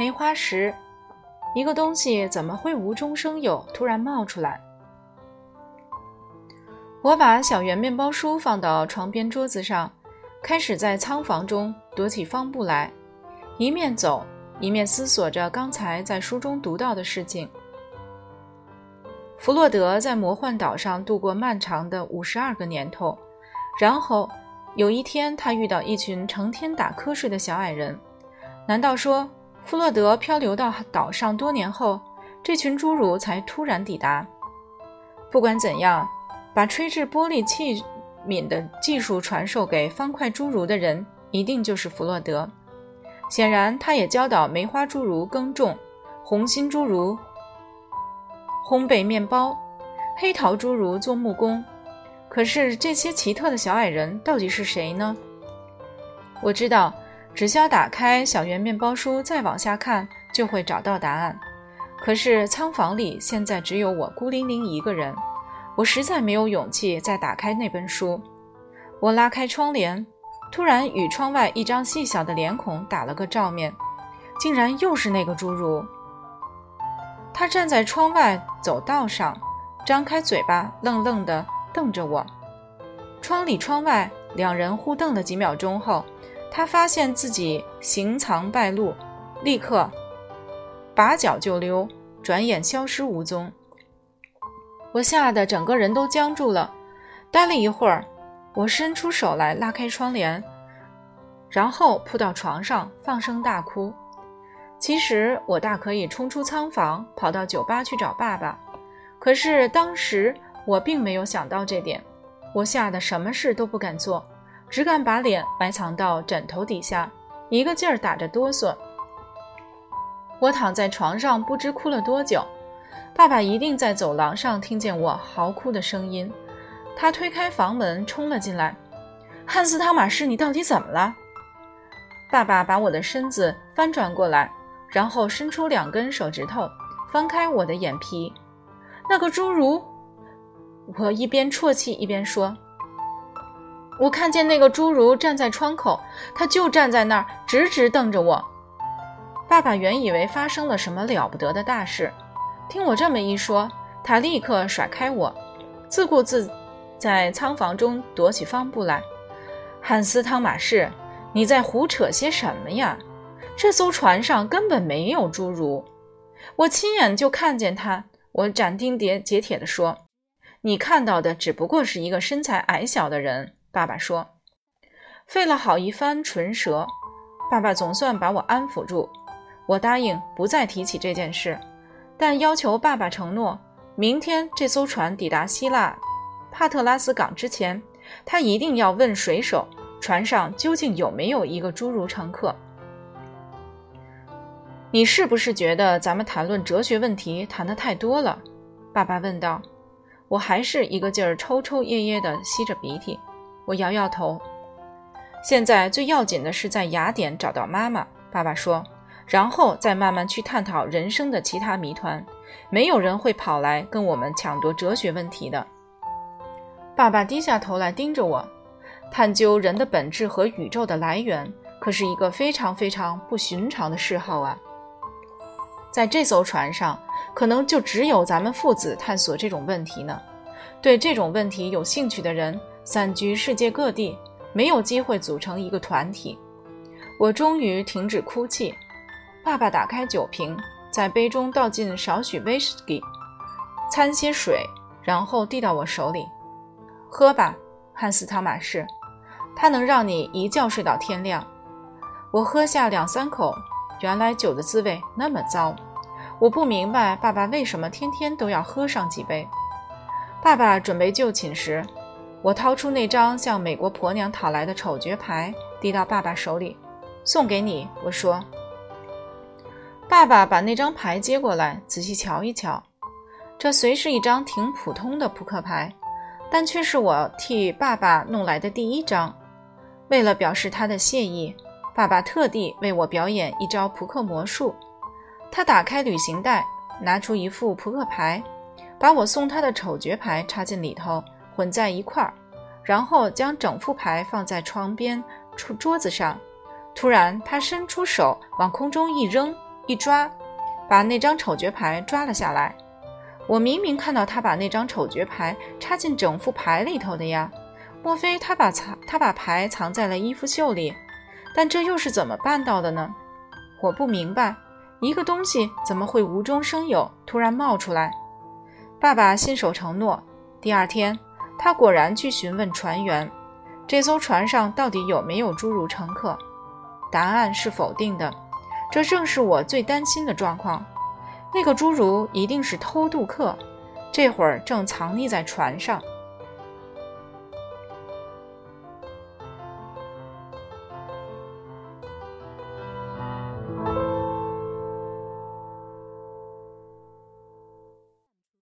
梅花石，一个东西怎么会无中生有，突然冒出来？我把小圆面包书放到床边桌子上，开始在仓房中踱起方步来，一面走一面思索着刚才在书中读到的事情。弗洛德在魔幻岛上度过漫长的五十二个年头，然后有一天，他遇到一群成天打瞌睡的小矮人。难道说，弗洛德漂流到岛上多年后，这群侏儒才突然抵达？不管怎样。把吹制玻璃器皿的技术传授给方块侏儒的人，一定就是弗洛德。显然，他也教导梅花侏儒耕种，红心侏儒烘焙面包，黑桃侏儒做木工。可是，这些奇特的小矮人到底是谁呢？我知道，只需要打开小圆面包书，再往下看，就会找到答案。可是，仓房里现在只有我孤零零一个人。我实在没有勇气再打开那本书。我拉开窗帘，突然与窗外一张细小的脸孔打了个照面，竟然又是那个侏儒。他站在窗外走道上，张开嘴巴，愣愣地瞪着我。窗里窗外，两人互瞪了几秒钟后，他发现自己行藏败露，立刻拔脚就溜，转眼消失无踪。我吓得整个人都僵住了，待了一会儿，我伸出手来拉开窗帘，然后扑到床上放声大哭。其实我大可以冲出仓房，跑到酒吧去找爸爸，可是当时我并没有想到这点。我吓得什么事都不敢做，只敢把脸埋藏到枕头底下，一个劲儿打着哆嗦。我躺在床上，不知哭了多久。爸爸一定在走廊上听见我嚎哭的声音，他推开房门冲了进来。汉斯·汤马士，你到底怎么了？爸爸把我的身子翻转过来，然后伸出两根手指头，翻开我的眼皮。那个侏儒，我一边啜泣一边说：“我看见那个侏儒站在窗口，他就站在那儿，直直瞪着我。”爸爸原以为发生了什么了不得的大事。听我这么一说，他立刻甩开我，自顾自在仓房中踱起方步来。汉斯·汤马士，你在胡扯些什么呀？这艘船上根本没有侏儒，我亲眼就看见他。我斩钉截铁地说：“你看到的只不过是一个身材矮小的人。”爸爸说。费了好一番唇舌，爸爸总算把我安抚住。我答应不再提起这件事。但要求爸爸承诺，明天这艘船抵达希腊帕特拉斯港之前，他一定要问水手，船上究竟有没有一个侏儒乘客。你是不是觉得咱们谈论哲学问题谈得太多了？爸爸问道。我还是一个劲儿抽抽噎噎地吸着鼻涕。我摇摇头。现在最要紧的是在雅典找到妈妈。爸爸说。然后再慢慢去探讨人生的其他谜团，没有人会跑来跟我们抢夺哲学问题的。爸爸低下头来盯着我，探究人的本质和宇宙的来源，可是一个非常非常不寻常的嗜好啊。在这艘船上，可能就只有咱们父子探索这种问题呢。对这种问题有兴趣的人散居世界各地，没有机会组成一个团体。我终于停止哭泣。爸爸打开酒瓶，在杯中倒进少许威士忌，掺些水，然后递到我手里：“喝吧，汉斯·汤马士，它能让你一觉睡到天亮。”我喝下两三口，原来酒的滋味那么糟。我不明白爸爸为什么天天都要喝上几杯。爸爸准备就寝时，我掏出那张向美国婆娘讨来的丑角牌，递到爸爸手里：“送给你。”我说。爸爸把那张牌接过来，仔细瞧一瞧。这虽是一张挺普通的扑克牌，但却是我替爸爸弄来的第一张。为了表示他的谢意，爸爸特地为我表演一招扑克魔术。他打开旅行袋，拿出一副扑克牌，把我送他的丑角牌插进里头，混在一块儿，然后将整副牌放在床边桌桌子上。突然，他伸出手往空中一扔。一抓，把那张丑角牌抓了下来。我明明看到他把那张丑角牌插进整副牌里头的呀，莫非他把藏他把牌藏在了衣服袖里？但这又是怎么办到的呢？我不明白，一个东西怎么会无中生有，突然冒出来？爸爸信守承诺，第二天他果然去询问船员，这艘船上到底有没有侏儒乘客？答案是否定的。这正是我最担心的状况。那个侏儒一定是偷渡客，这会儿正藏匿在船上。